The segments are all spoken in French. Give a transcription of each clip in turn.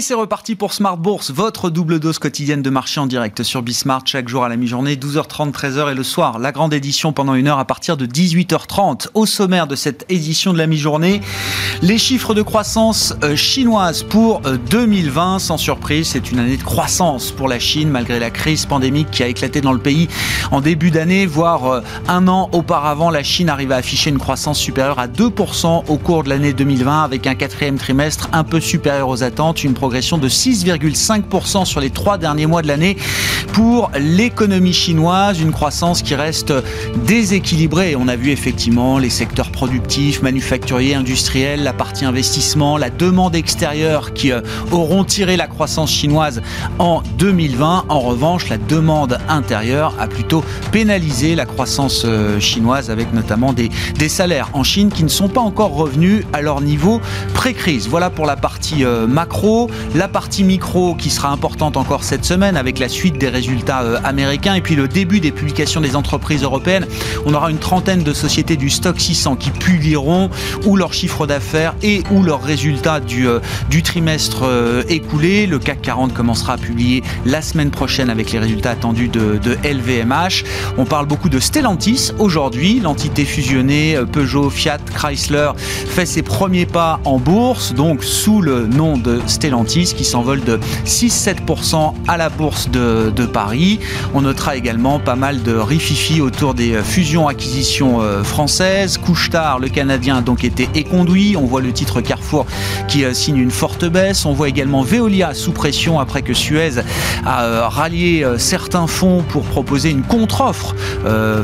Et c'est reparti pour Smart Bourse, votre double dose quotidienne de marché en direct sur Bismart chaque jour à la mi-journée, 12h30, 13h et le soir. La grande édition pendant une heure à partir de 18h30. Au sommaire de cette édition de la mi-journée, les chiffres de croissance euh, chinoise pour 2020. Euh, Sans surprise, c'est une année de croissance pour la Chine malgré la crise pandémique qui a éclaté dans le pays en début d'année, voire euh, un an auparavant. La Chine arrive à afficher une croissance supérieure à 2% au cours de l'année 2020 avec un quatrième trimestre un peu supérieur aux attentes, progression de 6,5% sur les trois derniers mois de l'année pour l'économie chinoise, une croissance qui reste déséquilibrée. On a vu effectivement les secteurs productifs, manufacturiers, industriels, la partie investissement, la demande extérieure qui euh, auront tiré la croissance chinoise en 2020. En revanche, la demande intérieure a plutôt pénalisé la croissance euh, chinoise avec notamment des, salaires en Chine qui ne sont pas encore revenus à leur niveau pré-crise. Voilà pour la partie euh, macro. La partie micro qui sera importante encore cette semaine avec la suite des résultats euh, américains et puis le début des publications des entreprises européennes. On aura une trentaine de sociétés du stock 600 qui publieront ou leur chiffre d'affaires et ou leurs résultats du, euh, trimestre euh, écoulé. Le CAC 40 commencera à publier la semaine prochaine avec les résultats attendus de, de LVMH. On parle beaucoup de Stellantis aujourd'hui. L'entité fusionnée Peugeot, Fiat, Chrysler fait ses premiers pas en bourse, donc sous le nom de Stellantis qui s'envole de 6-7% à la bourse de, Paris. On notera également pas mal de rififi autour des fusions-acquisitions euh, françaises. Couchetard, le Canadien, a donc été éconduit. On voit le titre Carrefour qui euh, signe une forte baisse. On voit également Veolia sous pression après que Suez a euh, rallié certains fonds pour proposer une contre-offre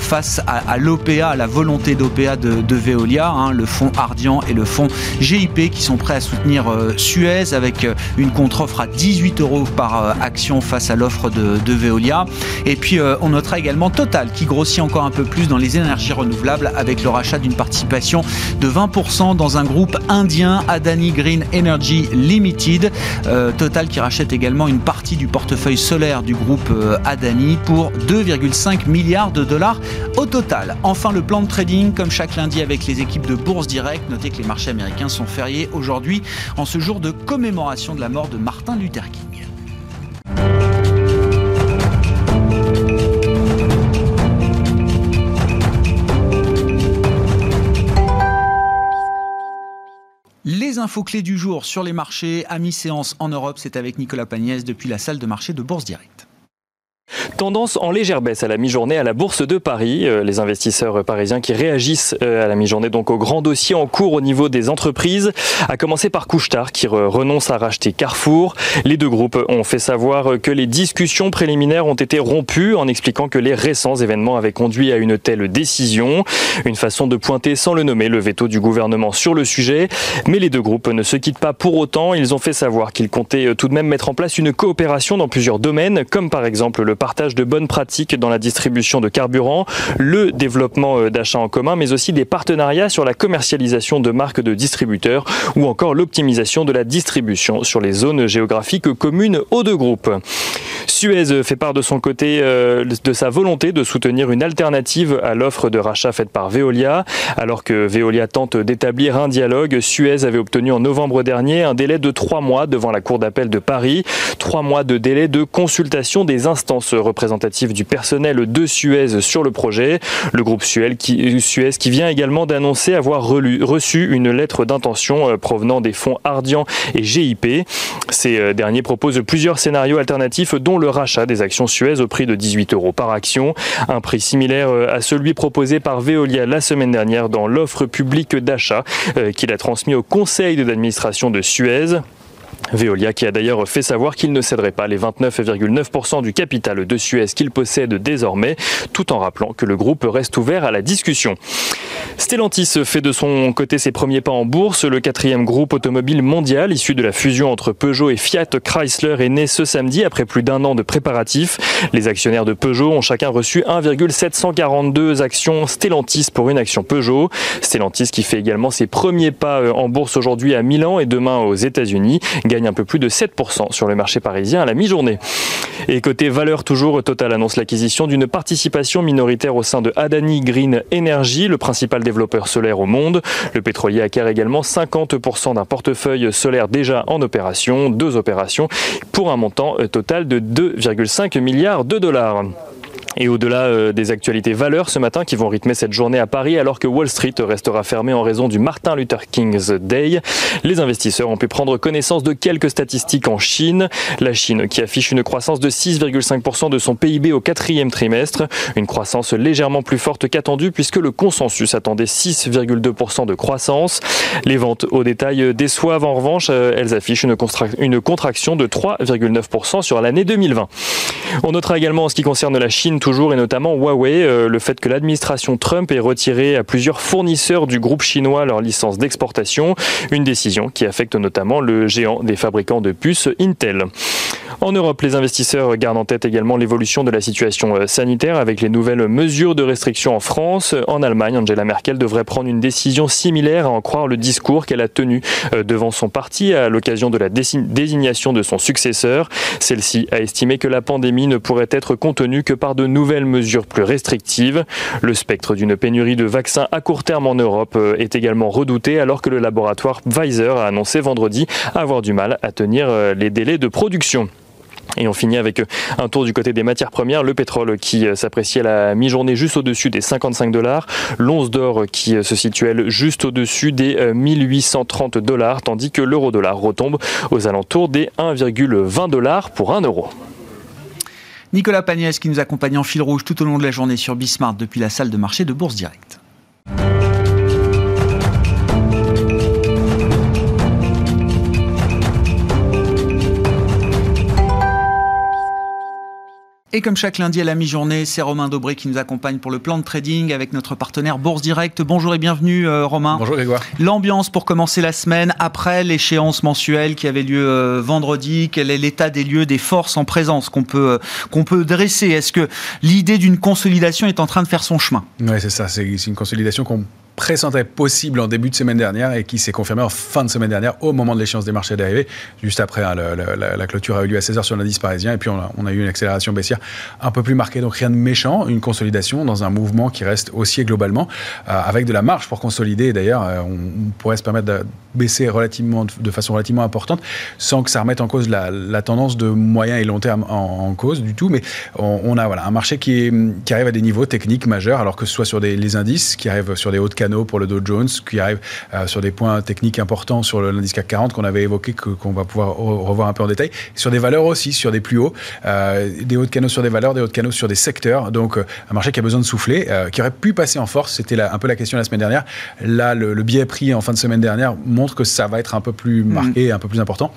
face à, l'OPA, la volonté d'OPA de, de, Veolia, hein, le fonds Ardian et le fonds GIP qui sont prêts à soutenir Suez avec une contre-offre à 18 euros par action face à l'offre de, Veolia. Et puis euh, on notera également Total qui grossit encore un peu plus dans les énergies renouvelables avec le rachat d'une participation de 20% dans un groupe indien Adani Green Energy Limited. Euh, Total qui rachète également une partie du portefeuille solaire du groupe euh, Adani pour 2,5 milliards de dollars au total. Enfin le plan de trading comme chaque lundi avec les équipes de Bourse Direct. Notez que les marchés américains sont fériés aujourd'hui en ce jour de commémoration de la mort de Martin Luther King. Les infos clés du jour sur les marchés à mi-séance en Europe, c'est avec Nicolas Pagnès depuis la salle de marché de Bourse Direct. Tendance en légère baisse à la mi-journée à la Bourse de Paris. Euh, les investisseurs parisiens qui réagissent euh, à la mi-journée donc au grand dossier en cours au niveau des entreprises, à commencer par Couchetard qui renonce à racheter Carrefour. Les deux groupes ont fait savoir que les discussions préliminaires ont été rompues en expliquant que les récents événements avaient conduit à une telle décision. Une façon de pointer sans le nommer le veto du gouvernement sur le sujet. Mais les deux groupes ne se quittent pas pour autant. Ils ont fait savoir qu'ils comptaient tout de même mettre en place une coopération dans plusieurs domaines, comme par exemple le partage de bonnes pratiques dans la distribution de carburant, le développement euh, d'achats en commun, mais aussi des partenariats sur la commercialisation de marques de distributeurs ou encore l'optimisation de la distribution sur les zones géographiques communes aux deux groupes. Suez fait part de son côté euh, de sa volonté de soutenir une alternative à l'offre de rachat faite par Veolia. Alors que Veolia tente d'établir un dialogue, Suez avait obtenu en novembre dernier un délai de trois mois devant la Cour d'appel de Paris. Trois mois de délai de consultation des instances représentatives du personnel de Suez sur le projet. Le groupe Suez qui, vient également d'annoncer avoir reçu une lettre d'intention euh, provenant des fonds Ardian et GIP. Ces euh, derniers proposent plusieurs scénarios alternatifs dont le rachat des actions Suez au prix de 18 euros par action, un prix similaire euh, à celui proposé par Veolia la semaine dernière dans l'offre publique d'achat qu'il a transmis au conseil d'administration de Suez. Veolia qui a d'ailleurs fait savoir qu'il ne céderait pas les 29,9% du capital de Suez qu'il possède désormais, tout en rappelant que le groupe reste ouvert à la discussion. Stellantis fait de son côté ses premiers pas en bourse. Le quatrième groupe automobile mondial issu de la fusion entre Peugeot et Fiat Chrysler est né ce samedi après plus d'un an de préparatifs. Les actionnaires de Peugeot ont chacun reçu 1,742 actions Stellantis pour une action Peugeot. Stellantis qui fait également ses premiers pas euh, en bourse aujourd'hui à Milan et demain aux États-Unis gagne un peu plus de 7% sur le marché parisien à la mi-journée. Et côté valeur toujours, Total annonce l'acquisition d'une participation minoritaire au sein de Adani Green Energy, le principal développeur solaire au monde. Le pétrolier acquiert également 50% d'un portefeuille solaire déjà en opération, deux opérations, pour un montant total de 2,5 milliards de dollars. Et au-delà euh, des actualités valeurs ce matin qui vont rythmer cette journée à Paris, alors que Wall Street restera fermé en raison du Martin Luther King's Day, les investisseurs ont pu prendre connaissance de quelques statistiques en Chine. La Chine qui affiche une croissance de 6,5% de son PIB au quatrième trimestre, une croissance légèrement plus forte qu'attendue puisque le consensus attendait 6,2% de croissance. Les ventes au détail déçoivent en revanche, euh, elles affichent une, une contraction de 3,9% sur l'année 2020. On notera également en ce qui concerne la Chine toujours et notamment Huawei, euh, le fait que l'administration Trump ait retiré à plusieurs fournisseurs du groupe chinois leur licence d'exportation, une décision qui affecte notamment le géant des fabricants de puces Intel. En Europe, les investisseurs gardent en tête également l'évolution de la situation euh, sanitaire avec les nouvelles mesures de restriction en France. En Allemagne, Angela Merkel devrait prendre une décision similaire à en croire le discours qu'elle a tenu euh, devant son parti à l'occasion de la désignation de son successeur. Celle-ci a estimé que la pandémie ne pourrait être contenue que par de nouvelles mesures plus restrictives. Le spectre d'une pénurie de vaccins à court terme en Europe euh, est également redouté alors que le laboratoire Pfizer a annoncé vendredi avoir du mal à tenir euh, les délais de production. Et on finit avec euh, un tour du côté des matières premières. Le pétrole qui s'apprécie à la mi-journée juste au-dessus des 55 dollars. L'once d'or qui se situe juste au-dessus des 1830 dollars, tandis que l'euro dollar retombe aux alentours des 1,20 dollars pour 1 euro. Nicolas Pagnès qui nous accompagne en fil rouge tout au long de la journée sur Bismart depuis la salle de marché de Bourse Directe. Et comme chaque lundi à la mi-journée, c'est Romain Dobré qui nous accompagne pour le plan de trading avec notre partenaire Bourse Direct. Bonjour et bienvenue euh, Romain. Bonjour Grégoire. L'ambiance pour commencer la semaine après l'échéance mensuelle qui avait lieu euh, vendredi. Quel est l'état des lieux, des forces en présence qu'on peut, euh, qu'on peut dresser? Est-ce que l'idée d'une consolidation est en train de faire son chemin? Oui, c'est ça. C'est une consolidation qu'on pressentait possible en début de semaine dernière et qui s'est confirmé en fin de semaine dernière au moment de l'échéance des marchés dérivés. Juste après, hein, la, clôture a eu lieu à 16h sur l'indice parisien et puis on a, eu une accélération baissière un peu plus marquée. Donc rien de méchant, une consolidation dans un mouvement qui reste haussier globalement euh, avec de la marge pour consolider. D'ailleurs, euh, on, pourrait se permettre de baisser relativement, de façon relativement importante sans que ça remette en cause la, tendance de moyen et long terme en, cause du tout. Mais on, a voilà, un marché qui, arrive à des niveaux techniques majeurs alors que ce soit sur des, les indices qui arrivent sur des hauts de pour le Dow Jones, qui arrive euh, sur des points techniques importants sur l'indice CAC 40 qu'on avait évoqué, qu'on va pouvoir revoir un peu en détail, sur des valeurs aussi, sur des plus hauts, euh, des hauts de canaux sur des valeurs, des hauts de canaux sur des secteurs. Donc euh, un marché qui a besoin de souffler, qui aurait pu passer en force. C'était un peu la question la semaine dernière. Là, le, le biais pris en fin de semaine dernière montre que ça va être un peu plus mm. marqué, un peu plus important.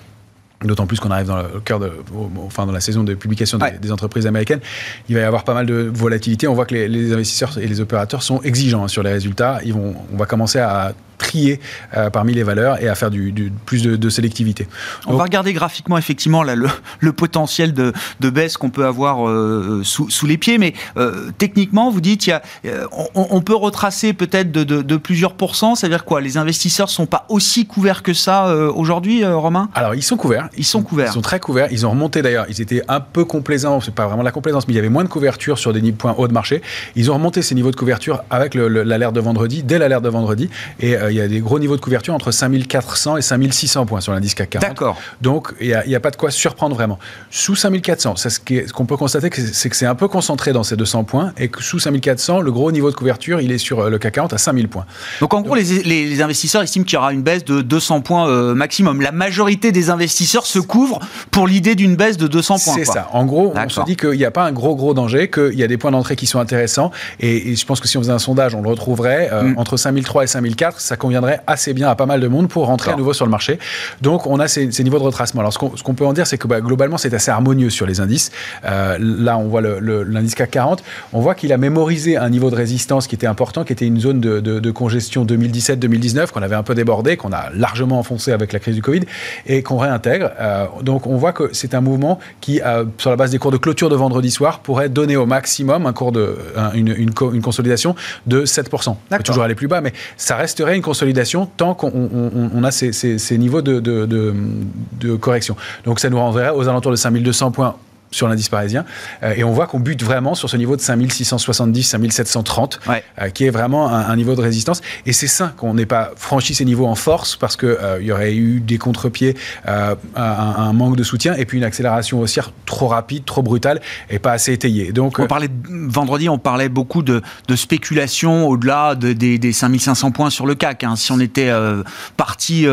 D'autant plus qu'on arrive dans le cœur de, enfin dans la saison de publication des, entreprises américaines, il va y avoir pas mal de volatilité. On voit que les, investisseurs et les opérateurs sont exigeants hein, sur les résultats. Ils vont, on va commencer à trier euh, parmi les valeurs et à faire du, plus de, sélectivité. On va regarder graphiquement effectivement là, le, potentiel de, baisse qu'on peut avoir euh, sous, les pieds, mais euh, techniquement, vous dites, y a, on, peut retracer peut-être de, plusieurs pourcents, c'est-à-dire quoi Les investisseurs sont pas aussi couverts que ça aujourd'hui, Romain? Alors, ils sont couverts. Ils sont couverts. Ils sont très couverts. Ils ont remonté d'ailleurs, ils étaient un peu complaisants, c'est pas vraiment la complaisance, mais il y avait moins de couverture sur des points hauts de marché. Ils ont remonté ces niveaux de couverture avec l'alerte de vendredi, dès l'alerte de vendredi, et il y a des gros niveaux de couverture entre 5400 et 5600 points sur l'indice CAC 40. D'accord. Donc, il n'y a, pas de quoi surprendre vraiment. Sous 5400, ce qu'on peut constater, c'est que c'est un peu concentré dans ces 200 points et que sous 5400, le gros niveau de couverture, il est sur euh, le CAC 40 à 5000 points. Donc, en gros, les, investisseurs estiment qu'il y aura une baisse de 200 points euh, maximum. La majorité des investisseurs se couvrent pour l'idée d'une baisse de 200 points. C'est ça. En gros, on se dit qu'il n'y a pas un gros, gros danger, qu'il y a des points d'entrée qui sont intéressants. Et, je pense que si on faisait un sondage, on le retrouverait. Euh, mm. Entre 5003 et 5004, ça conviendrait assez bien à pas mal de monde pour rentrer à nouveau sur le marché. Donc on a ces, niveaux de retracement. Alors ce qu'on peut en dire, c'est que bah, globalement c'est assez harmonieux sur les indices. Euh, là on voit l'indice CAC 40, on voit qu'il a mémorisé un niveau de résistance qui était important, qui était une zone de, congestion 2017-2019 qu'on avait un peu débordé, qu'on a largement enfoncé avec la crise du Covid et qu'on réintègre. Euh, donc on voit que c'est un mouvement qui, euh, sur la base des cours de clôture de vendredi soir, pourrait donner au maximum un cours de une, une, consolidation de 7%. On peut toujours aller plus bas, mais ça resterait une consolidation tant qu'on a ces, niveaux de, correction. Donc ça nous rendrait aux alentours de 5200 points sur l'indice parisien. Euh, et on voit qu'on bute vraiment sur ce niveau de 5670, 5730, euh, qui est vraiment un, niveau de résistance. Et c'est ça qu'on n'ait pas franchi ces niveaux en force parce qu'il euh, y aurait eu des contre-pieds, un, un, manque de soutien et puis une accélération haussière trop rapide, trop brutale et pas assez étayée. Donc, on parlait, vendredi, on parlait beaucoup de, de spéculation au-delà de, des, des, 5500 points sur le CAC. Hein. Si on était parti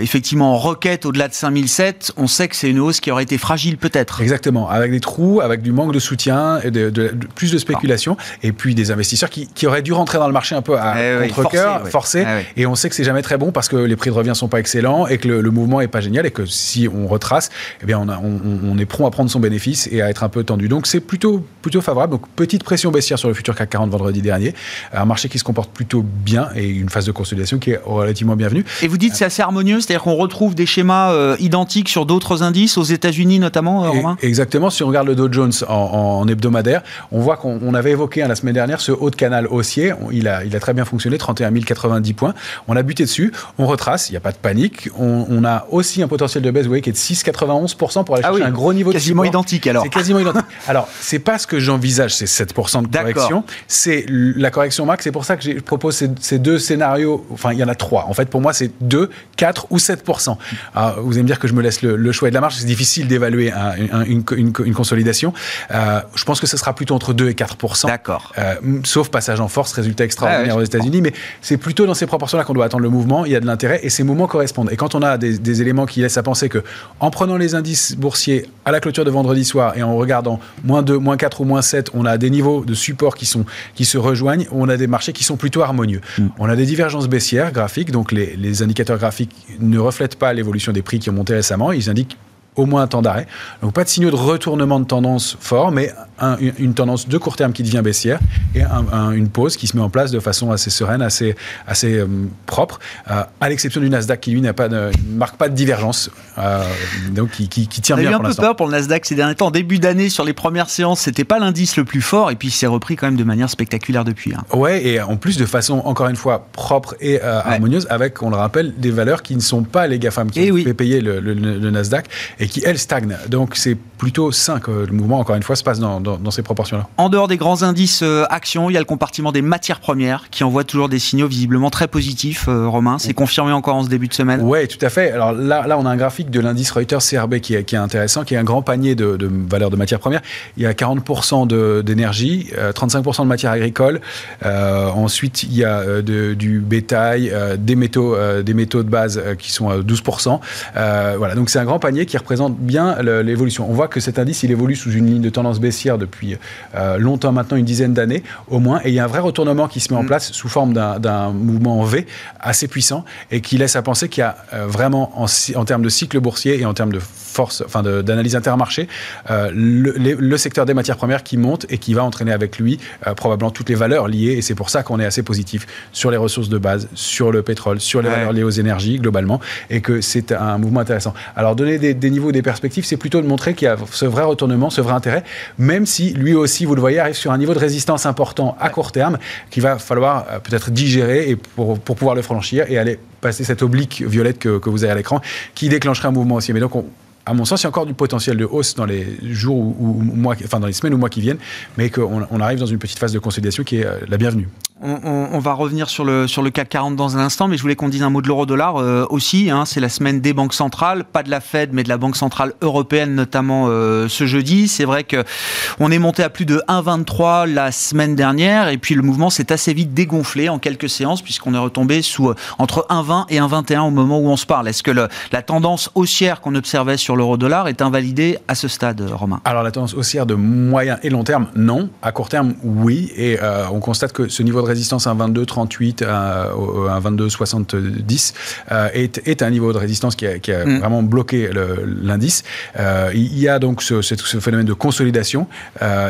effectivement en requête au-delà de 5007, on sait que c'est une hausse qui aurait été fragile peut-être. Exactement avec des trous, avec du manque de soutien, et de, plus de spéculation, et puis des investisseurs qui, auraient dû rentrer dans le marché un peu à eh contre-cœur, forcé, eh et on sait que c'est jamais très bon parce que les prix de revient sont pas excellents et que le, mouvement est pas génial et que si on retrace, eh bien on, on, est prompt à prendre son bénéfice et à être un peu tendu. Donc c'est plutôt plutôt favorable. Donc petite pression baissière sur le futur CAC 40 vendredi dernier, un marché qui se comporte plutôt bien et une phase de consolidation qui est relativement bienvenue. Et vous dites c'est assez harmonieux, c'est-à-dire qu'on retrouve des schémas euh, identiques sur d'autres indices aux États-Unis notamment, euh, Romain? Exactement. Si on regarde le Dow Jones en, hebdomadaire, on voit qu'on avait évoqué hein, la semaine dernière ce haut de canal haussier. Il a, il a très bien fonctionné, 31 090 points. On a buté dessus, on retrace, il n'y a pas de panique. On, a aussi un potentiel de baisse, vous voyez, qui est de 6,91% pour aller ah chercher un gros niveau quasiment de identique alors. C'est quasiment identique. Alors, c'est pas ce que j'envisage, c'est 7% de correction. C'est la correction max. C'est pour ça que je propose ces, deux scénarios. Enfin, il y en a trois. En fait, pour moi, c'est 2, 4 ou 7%. Alors, vous allez me dire que je me laisse le, choix et de la marge. C'est difficile d'évaluer une, une, consolidation. Euh, je pense que ce sera plutôt entre 2 et 4 D'accord. Euh, sauf passage en force, résultat extraordinaire aux États-Unis. Mais c'est plutôt dans ces proportions-là qu'on doit attendre le mouvement. Il y a de l'intérêt et ces mouvements correspondent. Et quand on a des, éléments qui laissent à penser que, en prenant les indices boursiers à la clôture de vendredi soir et en regardant moins 2, moins 4 ou moins 7, on a des niveaux de support qui, sont, qui se rejoignent. On a des marchés qui sont plutôt harmonieux. Mm. On a des divergences baissières graphiques. Donc les, les indicateurs graphiques ne reflètent pas l'évolution des prix qui ont monté récemment. Ils indiquent au moins un temps d'arrêt. Donc pas de signaux de retournement de tendance fort, mais une tendance de court terme qui devient baissière et une pause qui se met en place de façon assez sereine, assez, assez euh, propre, euh, à l'exception du Nasdaq qui lui n'a pas ne marque pas de divergence, euh, donc qui, qui, tient bien. On eu un peu peur pour le Nasdaq ces derniers temps. En début d'année, sur les premières séances, c'était pas l'indice le plus fort, et puis il s'est repris quand même de manière spectaculaire depuis. Hein. Ouais, et en plus de façon encore une fois propre et harmonieuse, avec, on le rappelle, des valeurs qui ne sont pas les GAFAM qui eh ont fait payer le, le Nasdaq et qui, elles, stagnent. Donc c'est plutôt sain que le mouvement, encore une fois, se passe dans, dans, ces proportions-là. En dehors des grands indices euh, actions, il y a le compartiment des matières premières qui envoie toujours des signaux visiblement très positifs, euh, Romain. C'est confirmé encore en ce début de semaine Oui, tout à fait. Alors là, là, on a un graphique de l'indice Reuters CRB qui est, qui est, intéressant, qui est un grand panier de, de valeurs de matières premières. Il y a 40% d'énergie, 35% de matières agricoles. ensuite, il y a de, du bétail, des, métaux, des métaux de base qui sont à 12%. voilà, donc c'est un grand panier qui représente bien l'évolution. On voit que cet indice, il évolue sous une ligne de tendance baissière depuis euh, longtemps maintenant, une dizaine d'années au moins, et il y a un vrai retournement qui se met en mm. place sous forme d'un mouvement en V assez puissant et qui laisse à penser qu'il y a euh, vraiment en, en, termes de cycle boursier et en termes de force, enfin d'analyse intermarché, euh, le, secteur des matières premières qui monte et qui va entraîner avec lui probablement toutes les valeurs liées, et c'est pour ça qu'on est assez positif sur les ressources de base, sur le pétrole, sur les valeurs liées aux énergies globalement, et que c'est un mouvement intéressant. Alors donner des, des niveaux, des perspectives, c'est plutôt de montrer qu'il y a ce vrai retournement, ce vrai intérêt, même si lui aussi, vous le voyez, arrive sur un niveau de résistance important à court terme qu'il va falloir euh, peut-être digérer et pour, pour, pouvoir le franchir et aller passer cette oblique violette que, que vous avez à l'écran qui déclencherait un mouvement aussi. Mais donc, on, à mon sens, il y a encore du potentiel de hausse dans les jours ou, mois, enfin dans les semaines ou mois qui viennent, mais qu'on on arrive dans une petite phase de consolidation qui est euh, la bienvenue. On, va revenir sur le, sur le CAC 40 dans un instant, mais je voulais qu'on dise un mot de l'euro-dollar euh, aussi. Hein, c'est la semaine des banques centrales, pas de la Fed, mais de la Banque centrale européenne notamment euh, ce jeudi. C'est vrai que on est monté à plus de 1,23 la semaine dernière, et puis le mouvement s'est assez vite dégonflé en quelques séances, puisqu'on est retombé sous entre 1,20 et 1,21 au moment où on se parle. Est-ce que la tendance haussière qu'on observait sur l'euro-dollar est invalidée à ce stade, Romain? Alors la tendance haussière de moyen et long terme, non. À court terme, oui. Et euh, on constate que ce niveau de résistance à 22,38, à, à 22,70 euh, est, est, un niveau de résistance qui a, qui a mm. vraiment bloqué l'indice. Euh, il y a donc ce, ce, phénomène de consolidation.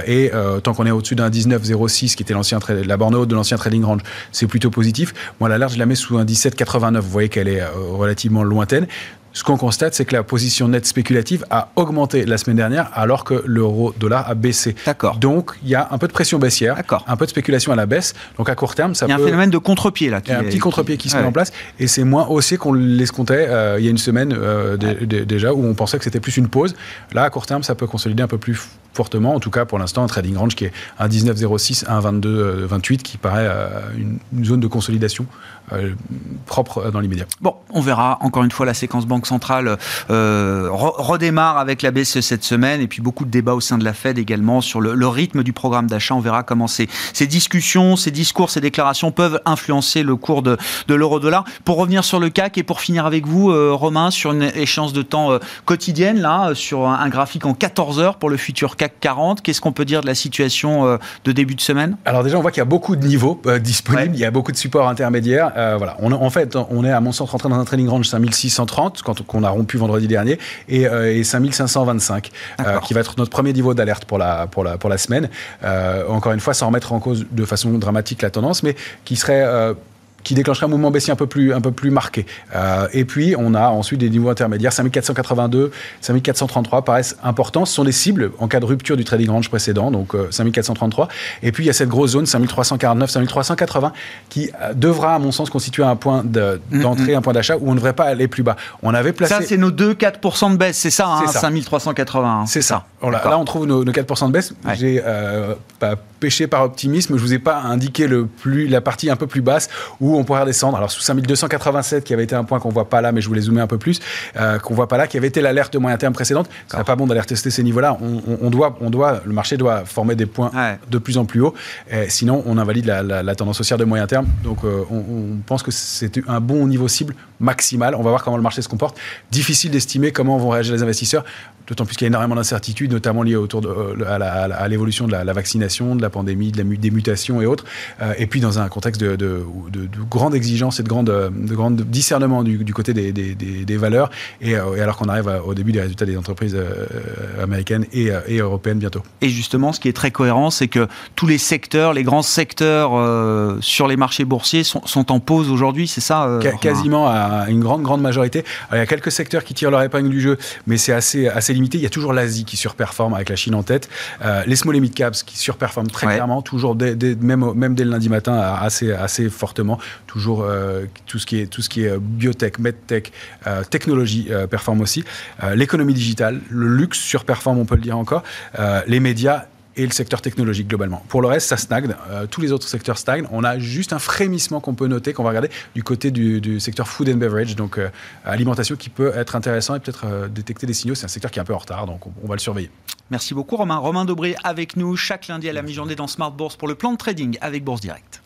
et tant qu'on est au-dessus d'un 19,06 qui était l'ancien la borne haute de l'ancien trading range, c'est plutôt positif. Moi, la large, je la mets sous un 17,89. Vous voyez qu'elle est relativement lointaine Ce qu'on constate, c'est que la position nette spéculative a augmenté la semaine dernière alors que l'euro-dollar a baissé. D'accord. Donc, il y a un peu de pression baissière, un peu de spéculation à la baisse. Donc, à court terme, ça peut... Il y a un phénomène de contre-pied là. Il y a un petit contre-pied qui se met en place et c'est moins haussier qu'on l'escomptait euh, il y a une semaine euh, déjà où on pensait que c'était plus une pause. Là, à court terme, ça peut consolider un peu plus fortement, en tout cas pour l'instant, un trading range qui est un 19,06, un 22, 28, qui paraît une, une zone de consolidation euh, propre dans l'immédiat. Bon, on verra. Encore une fois, la séquence Banque centrale euh, redémarre avec la BCE cette semaine et puis beaucoup de débats au sein de la Fed également sur le, rythme du programme d'achat. On verra comment ces, ces, discussions, ces discours, ces déclarations peuvent influencer le cours de, de l'euro-dollar. Pour revenir sur le CAC et pour finir avec vous, euh, Romain, sur une échéance de temps quotidienne, là, sur un, graphique en 14 heures pour le futur CAC 40, qu'est-ce qu'on peut dire de la situation de début de semaine? Alors déjà, on voit qu'il y a beaucoup de niveaux disponibles, il y a beaucoup de supports intermédiaires. Euh, voilà, on, en fait, on est à mon sens rentré dans un trading range 5630 quand qu'on a rompu vendredi dernier et, euh, et 5525 euh, qui va être notre premier niveau d'alerte pour la pour la pour la semaine. encore une fois, sans remettre en cause de façon dramatique la tendance, mais qui serait qui déclencherait un mouvement baissier un peu plus, un peu plus marqué. Euh, et puis, on a ensuite des niveaux intermédiaires. 5482, 5433 paraissent importants. Ce sont des cibles en cas de rupture du trading range précédent, donc 5433. Euh, et puis, il y a cette grosse zone, 5349, 5380, qui euh, devra, à mon sens, constituer un point mm-hmm. d'entrée, un point d'achat où on ne devrait pas aller plus bas. On avait placé... Ça, c'est nos 2-4% de baisse, c'est ça, hein, 5380. C'est ça. Là, on trouve nos, 4% de baisse. J'ai pas péché par optimisme. Je vous ai pas indiqué le plus, la partie un peu plus basse où on pourrait redescendre. Alors sous 5287 qui avait été un point qu'on voit pas là, mais je voulais zoomer un peu plus, euh, qu'on voit pas là, qui avait été l'alerte de moyen terme précédente. Ce n'est pas bon d'aller tester ces niveaux-là. On, doit, on doit, le marché doit former des points de plus en plus hauts. sinon, on invalide la, tendance haussière de moyen terme. Donc euh, on, pense que c'est un bon niveau cible maximal. On va voir comment le marché se comporte. Difficile d'estimer comment vont réagir les investisseurs, d'autant plus qu'il y a énormément d'incertitudes, notamment liées autour de, euh, à l'évolution de la, vaccination, de la pandémie, de la, des mutations et autres. et puis dans un contexte de, de, de grande exigence et de grande, de grande discernement du, côté des, des, valeurs, euh, et, alors qu'on arrive au début des résultats des entreprises euh, américaines et, euh, et, européennes bientôt. Et justement, ce qui est très cohérent, c'est que tous les secteurs, les grands secteurs sur les marchés boursiers sont, sont en pause aujourd'hui, c'est ça Quasiment à une grande, grande majorité. il y a quelques secteurs qui tirent leur épingle du jeu, mais c'est assez, assez limité. Il y a toujours l'Asie qui surperforme avec la Chine en tête. les small et mid caps qui surperforment très clairement, toujours dès, même, même dès le lundi matin, assez, assez fortement toujours euh, tout ce qui est tout ce qui est euh, biotech, medtech, euh, technologie performe aussi. L'économie digitale, le luxe surperforme, on peut le dire encore. les médias et le secteur technologique globalement. Pour le reste, ça stagne. tous les autres secteurs stagnent. On a juste un frémissement qu'on peut noter, qu'on va regarder du côté du, secteur food and beverage, donc alimentation qui peut être intéressant et peut-être détecter des signaux. C'est un secteur qui est un peu en retard, donc on, va le surveiller. Merci beaucoup Romain. Romain Dobré avec nous chaque lundi à la mi-journée dans Smart Bourse pour le plan de trading avec Bourse Direct.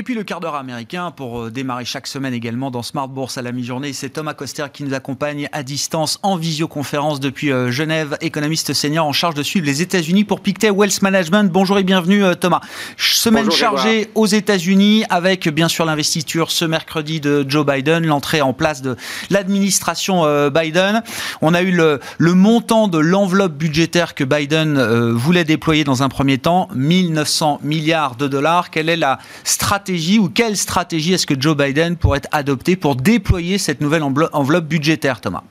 Et puis le quart d'heure américain pour euh, démarrer chaque semaine également dans Smart Bourse à la mi-journée. C'est Thomas Coster qui nous accompagne à distance en visioconférence depuis euh, Genève, économiste senior en charge de suivre les États-Unis pour Pictet Wealth Management. Bonjour et bienvenue euh, Thomas. Semaine chargée aux États-Unis avec bien sûr l'investiture ce mercredi de Joe Biden, l'entrée en place de l'administration Biden. On a eu le, le montant de l'enveloppe budgétaire que Biden voulait déployer dans un premier temps, 1900 milliards de dollars. Quelle est la stratégie ou quelle stratégie est-ce que Joe Biden pourrait adopter pour déployer cette nouvelle enveloppe budgétaire, Thomas?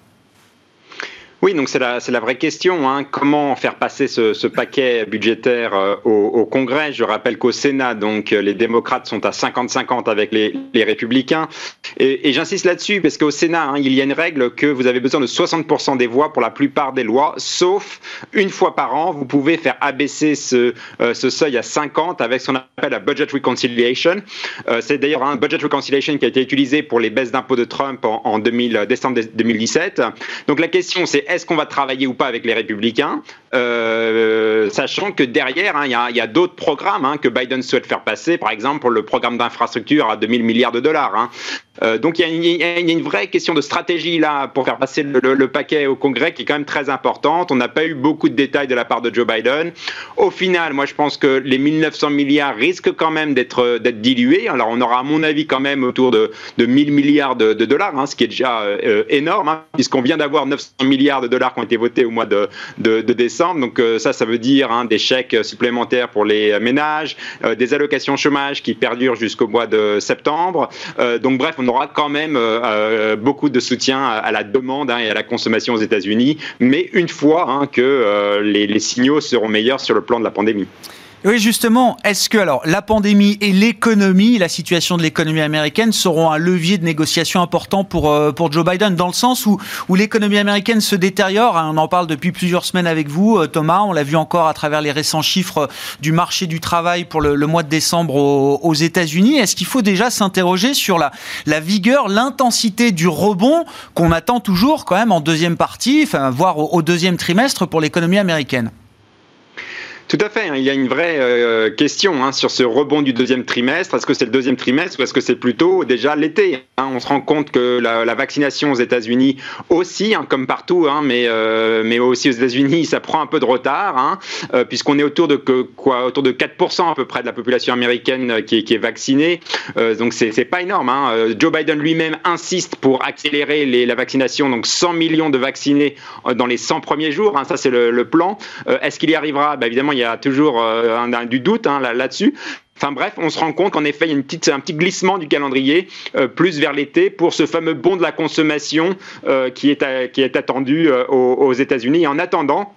Oui, donc c'est la, vraie question. Hein. Comment faire passer ce, paquet budgétaire euh, au, Congrès? Je rappelle qu'au Sénat, donc les démocrates sont à 50-50 avec les, républicains. Et, j'insiste là-dessus parce qu'au Sénat, hein, il y a une règle que vous avez besoin de 60% des voix pour la plupart des lois, sauf une fois par an, vous pouvez faire abaisser ce, euh, seuil à 50 avec ce qu'on appelle la budget reconciliation. Euh, c'est d'ailleurs un budget reconciliation qui a été utilisé pour les baisses d'impôts de Trump en, en 2000, décembre 2017. Donc la question, c'est est-ce qu'on va travailler ou pas avec les républicains, euh, sachant que derrière, hein, il y a, d'autres programmes hein, que Biden souhaite faire passer, par exemple le programme d'infrastructure à 2000 milliards de dollars. Hein. Euh, donc il y, a une vraie question de stratégie là pour faire passer le, paquet au Congrès qui est quand même très importante. On n'a pas eu beaucoup de détails de la part de Joe Biden. Au final, moi je pense que les 1900 milliards risquent quand même d'être d'être dilués. Alors on aura à mon avis quand même autour de, de 1000 milliards de, dollars, ce qui est déjà euh, énorme, puisqu'on vient d'avoir 900 milliards de dollars qui ont été votés au mois de, décembre. Donc ça, ça veut dire hein, des chèques supplémentaires pour les ménages, des allocations chômage qui perdurent jusqu'au mois de septembre. donc bref, on aura quand même beaucoup de soutien à, la demande hein, et à la consommation aux États-Unis, mais une fois hein, que les signaux seront meilleurs sur le plan de la pandémie. Oui, justement, est-ce que alors la pandémie et l'économie, la situation de l'économie américaine seront un levier de négociation important pour, euh, pour Joe Biden, dans le sens où, où l'économie américaine se détériore hein, On en parle depuis plusieurs semaines avec vous, euh, Thomas. On l'a vu encore à travers les récents chiffres du marché du travail pour le, mois de décembre aux, États-Unis. Est-ce qu'il faut déjà s'interroger sur la, la vigueur, l'intensité du rebond qu'on attend toujours quand même en deuxième partie, enfin, voire au deuxième trimestre pour l'économie américaine? Tout à fait. Hein. Il y a une vraie euh, question hein, sur ce rebond du deuxième trimestre. Est-ce que c'est le deuxième trimestre ou est-ce que c'est plutôt déjà l'été hein? On se rend compte que la, vaccination aux États-Unis aussi, comme partout, mais, euh, mais aussi aux États-Unis, ça prend un peu de retard, euh, puisqu'on est autour de quoi, autour de 4% à peu près de la population américaine qui est, qui est vaccinée. donc c'est pas énorme. Joe Biden lui-même insiste pour accélérer la vaccination, donc 100 millions de vaccinés dans les 100 premiers jours. ça c'est le, plan. est-ce qu'il y arrivera? Bah, Évidemment, y a toujours euh, un, du doute hein, là-dessus. Enfin bref, on se rend compte qu'en effet, il y a une petite, un petit glissement du calendrier euh, plus vers l'été pour ce fameux bond de la consommation euh, qui, est, qui est attendu aux, aux États-Unis. Et en attendant,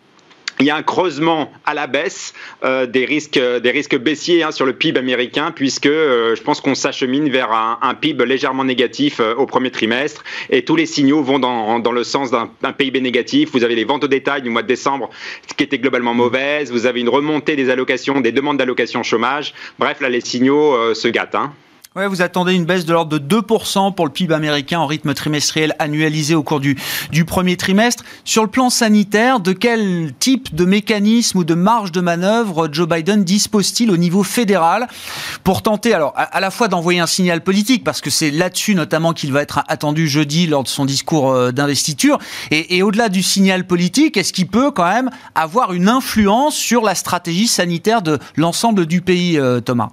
il y a un creusement à la baisse euh, des, risques, des risques baissiers hein, sur le PIB américain, puisque euh, je pense qu'on s'achemine vers un, PIB légèrement négatif euh, au premier trimestre, et tous les signaux vont dans, dans le sens d'un PIB négatif. Vous avez les ventes au détail du mois de décembre qui étaient globalement mauvaises, vous avez une remontée des allocations, des demandes d'allocations chômage. Bref, là, les signaux se gâtent. Hein. Ouais, vous attendez une baisse de l'ordre de 2% pour le PIB américain en rythme trimestriel annualisé au cours du, premier trimestre. Sur le plan sanitaire, de quel type de mécanisme ou de marge de manœuvre Joe Biden dispose-t-il au niveau fédéral pour tenter alors à, la fois d'envoyer un signal politique, parce que c'est là-dessus notamment qu'il va être attendu jeudi lors de son discours euh, d'investiture, et, et au-delà du signal politique, est-ce qu'il peut quand même avoir une influence sur la stratégie sanitaire de l'ensemble du pays, euh, Thomas?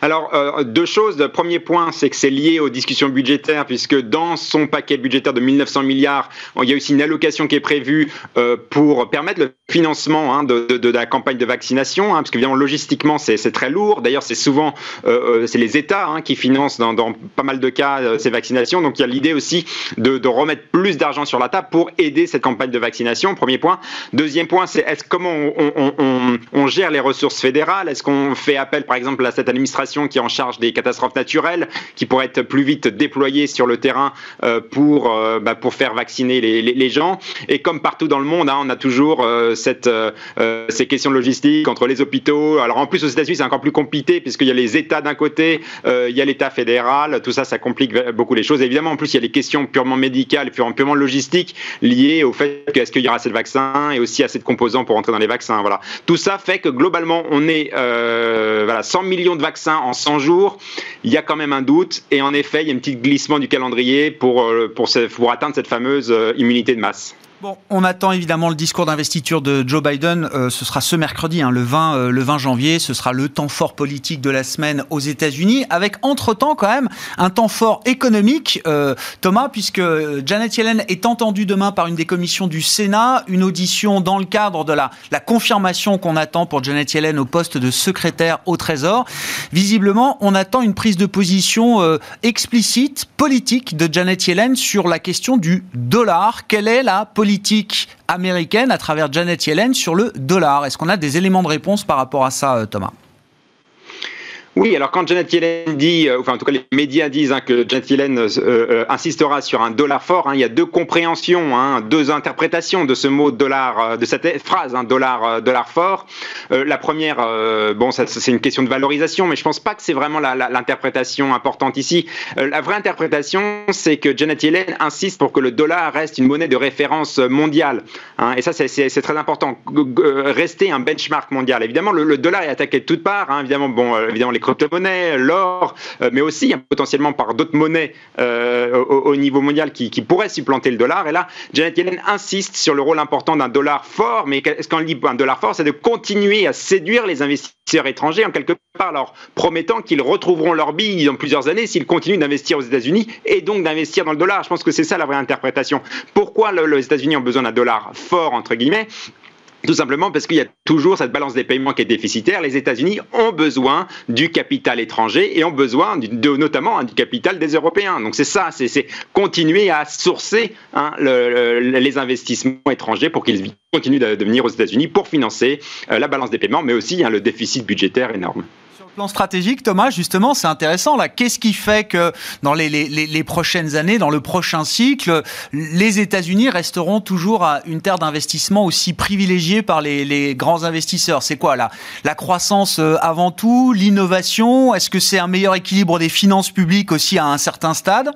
Alors, euh, deux choses. Le premier point, c'est que c'est lié aux discussions budgétaires, puisque dans son paquet budgétaire de 1900 milliards, il y a aussi une allocation qui est prévue euh, pour permettre le financement hein, de, la campagne de vaccination, hein, parce logistiquement, c'est très lourd. D'ailleurs, c'est souvent euh, les États hein, qui financent dans, pas mal de cas ces vaccinations. Donc, il y a l'idée aussi de, remettre plus d'argent sur la table pour aider cette campagne de vaccination. Premier point. Deuxième point, c'est est-ce comment on, on, gère les ressources fédérales? Est-ce qu'on fait appel, par exemple, à cette administration qui est en charge des catastrophes naturelles, qui pourrait être plus vite déployée sur le terrain euh, pour, euh, bah, pour faire vacciner les, gens. Et comme partout dans le monde, hein, on a toujours euh, cette, ces questions de logistique entre les hôpitaux. Alors en plus aux États-Unis, c'est encore plus compliqué puisqu'il y a les États d'un côté, il y a l'État fédéral. Tout ça, ça complique beaucoup les choses. évidemment, en plus, il y a les questions purement médicales, purement logistiques liées au fait qu'est-ce qu'il y aura assez de vaccins et aussi assez de composants pour entrer dans les vaccins. Voilà. Tout ça fait que globalement, on est voilà, 100 millions de vaccins en 100 jours, il y a quand même un doute. Et en effet, il y a un petit glissement du calendrier pour, euh, atteindre cette fameuse euh, immunité de masse. Bon, on attend évidemment le discours d'investiture de Joe Biden. Euh, ce sera ce mercredi, hein, le, 20, euh, le 20 janvier. Ce sera le temps fort politique de la semaine aux États-Unis, avec entre-temps quand même un temps fort économique, euh, Thomas, puisque Janet Yellen est entendue demain par une des commissions du Sénat, une audition dans le cadre de la, la confirmation qu'on attend pour Janet Yellen au poste de secrétaire au Trésor. Visiblement, on attend une prise de position explicite, politique de Janet Yellen sur la question du dollar. Quelle est la politique politique américaine à travers Janet Yellen sur le dollar. Est-ce qu'on a des éléments de réponse par rapport à ça, euh, Thomas? Oui, alors quand Janet Yellen dit, euh, enfin en tout cas les médias disent hein, que Janet Yellen euh, euh, insistera sur un dollar fort, hein, il y a deux compréhensions, hein, deux interprétations de ce mot dollar, de cette phrase dollar, dollar fort. la première, bon, c'est une question de valorisation, mais je pense pas que c'est vraiment l'interprétation importante ici. la vraie interprétation, c'est que Janet Yellen insiste pour que le dollar reste une monnaie de référence mondiale, et ça c'est très important. Rester un benchmark mondial. Évidemment, le, dollar est attaqué de toutes parts. évidemment, bon, évidemment les les crypto-monnaies, l'or, mais aussi potentiellement par d'autres monnaies au, niveau mondial qui, qui pourraient supplanter le dollar. Et là, Janet Yellen insiste sur le rôle important d'un dollar fort, mais ce qu'on dit un dollar fort, c'est de continuer à séduire les investisseurs étrangers en quelque part leur promettant qu'ils retrouveront leur bille dans plusieurs années s'ils continuent d'investir aux États-Unis et donc d'investir dans le dollar. Je pense que c'est ça la vraie interprétation. Pourquoi les États-Unis ont besoin d'un dollar fort entre guillemets? Tout simplement parce qu'il y a toujours cette balance des paiements qui est déficitaire. Les États-Unis ont besoin du capital étranger et ont besoin notamment hein, du capital des Européens. Donc c'est ça, c'est continuer à sourcer hein, les investissements étrangers pour qu'ils continuent de, venir aux États-Unis pour financer euh, la balance des paiements, mais aussi hein, le déficit budgétaire énorme stratégique, Thomas, justement, c'est intéressant. Là, qu'est-ce qui fait que dans les, les, les, prochaines années, dans le prochain cycle, les États-Unis resteront toujours à une terre d'investissement aussi privilégiée par les, les grands investisseurs? C'est quoi là? La croissance euh, avant tout, l'innovation? Est-ce que c'est un meilleur équilibre des finances publiques aussi à un certain stade?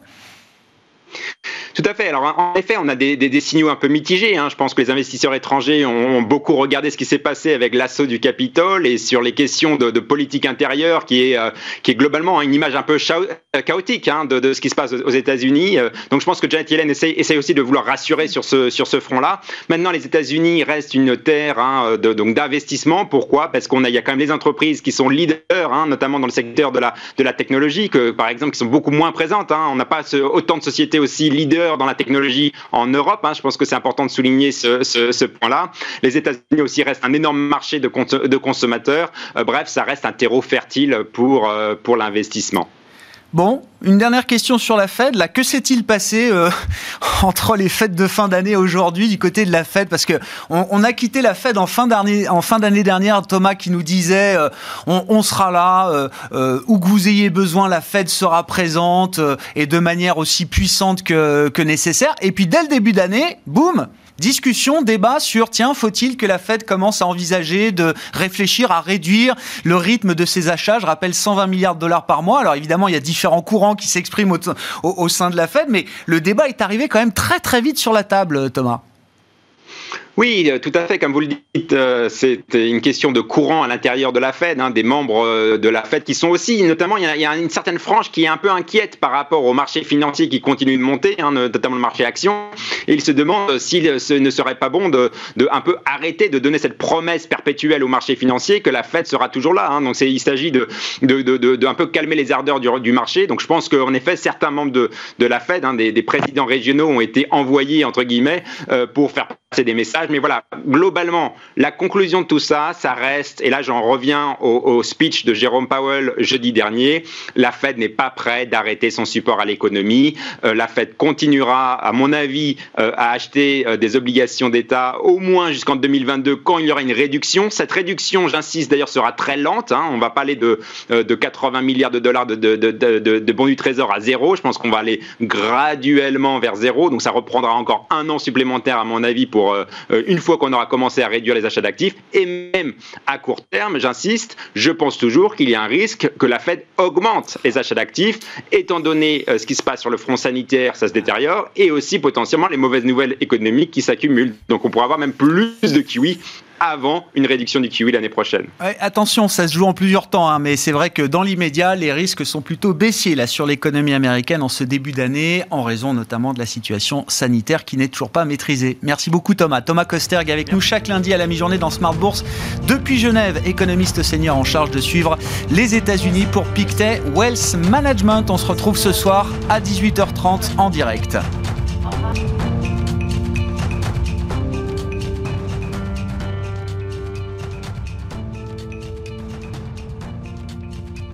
Tout à fait. Alors, en effet, on a des, signaux un peu mitigés. Hein. Je pense que les investisseurs étrangers ont, beaucoup regardé ce qui s'est passé avec l'assaut du Capitole et sur les questions de, politique intérieure, qui est, euh, qui est globalement une image un peu euh, chaotique hein, de, ce qui se passe aux États-Unis. Euh, donc, je pense que Janet Yellen essaye, aussi de vouloir rassurer sur ce, sur ce front-là. Maintenant, les États-Unis restent une terre hein, d'investissement. Pourquoi? Parce qu'on a, il y a quand même des entreprises qui sont leaders, notamment dans le secteur de la, de la technologie, que, par exemple, qui sont beaucoup moins présentes. On n'a pas autant de sociétés aussi leaders dans la technologie en Europe. Hein. Je pense que c'est important de souligner ce, point-là. Les États-Unis aussi restent un énorme marché de, consommateurs. Euh, bref, ça reste un terreau fertile pour, euh, pour l'investissement. Bon, une dernière question sur la Fed. Là, que s'est-il passé euh, entre les fêtes de fin d'année aujourd'hui du côté de la Fed Parce que on, a quitté la Fed en fin d'année, dernière. Thomas qui nous disait, euh, on, sera là euh, où que vous ayez besoin, la Fed sera présente et de manière aussi puissante que, que nécessaire. Et puis dès le début d'année, boum, Discussion, débat sur, tiens, faut-il que la Fed commence à envisager de réfléchir à réduire le rythme de ses achats? Je rappelle 120 milliards de dollars par mois. Alors évidemment, il y a différents courants qui s'expriment au, sein de la Fed, mais le débat est arrivé quand même très très vite sur la table, Thomas. Oui, euh, tout à fait. Comme vous le dites, euh, c'est une question de courant à l'intérieur de la Fed, hein, des membres euh, de la Fed qui sont aussi, notamment, il y, a, une certaine frange qui est un peu inquiète par rapport au marché financier qui continue de monter, hein, notamment le marché action. Et il se demande s'il ce ne serait pas bon de, un peu arrêter de donner cette promesse perpétuelle au marché financier que la Fed sera toujours là. Hein. Donc il s'agit de, de, un peu calmer les ardeurs du, marché. Donc je pense qu'en effet, certains membres de, la Fed, des, des, présidents régionaux, ont été envoyés entre guillemets pour faire passer des messages mais voilà, globalement, la conclusion de tout ça, ça reste, et là j'en reviens au, speech de Jérôme Powell jeudi dernier, la Fed n'est pas prête d'arrêter son support à l'économie. Euh, la Fed continuera, à mon avis, euh, à acheter euh, des obligations d'État au moins jusqu'en 2022 quand il y aura une réduction. Cette réduction, j'insiste d'ailleurs, sera très lente. Hein. On va pas aller de, de 80 milliards de dollars de bons du trésor à zéro. Je pense qu'on va aller graduellement vers zéro. Donc ça reprendra encore un an supplémentaire, à mon avis, pour une fois qu'on aura commencé à réduire les achats d'actifs, et même à court terme, j'insiste, je pense toujours qu'il y a un risque que la Fed augmente les achats d'actifs, étant donné euh, ce qui se passe sur le front sanitaire, ça se détériore, et aussi potentiellement les mauvaises nouvelles économiques qui s'accumulent. Donc on pourrait avoir même plus de kiwis avant une réduction du kiwi l'année prochaine. attention, ça se joue en plusieurs temps, hein, mais c'est vrai que dans l'immédiat, les risques sont plutôt baissiers là sur l'économie américaine en ce début d'année, en raison notamment de la situation sanitaire qui n'est toujours pas maîtrisée. Merci beaucoup Thomas. Thomas Kosterg avec nous chaque lundi à la mi-journée dans Smart Bourse depuis Genève, économiste senior en charge de suivre les États-Unis pour Pictet Wealth Management. On se retrouve ce soir à 18h30 en direct.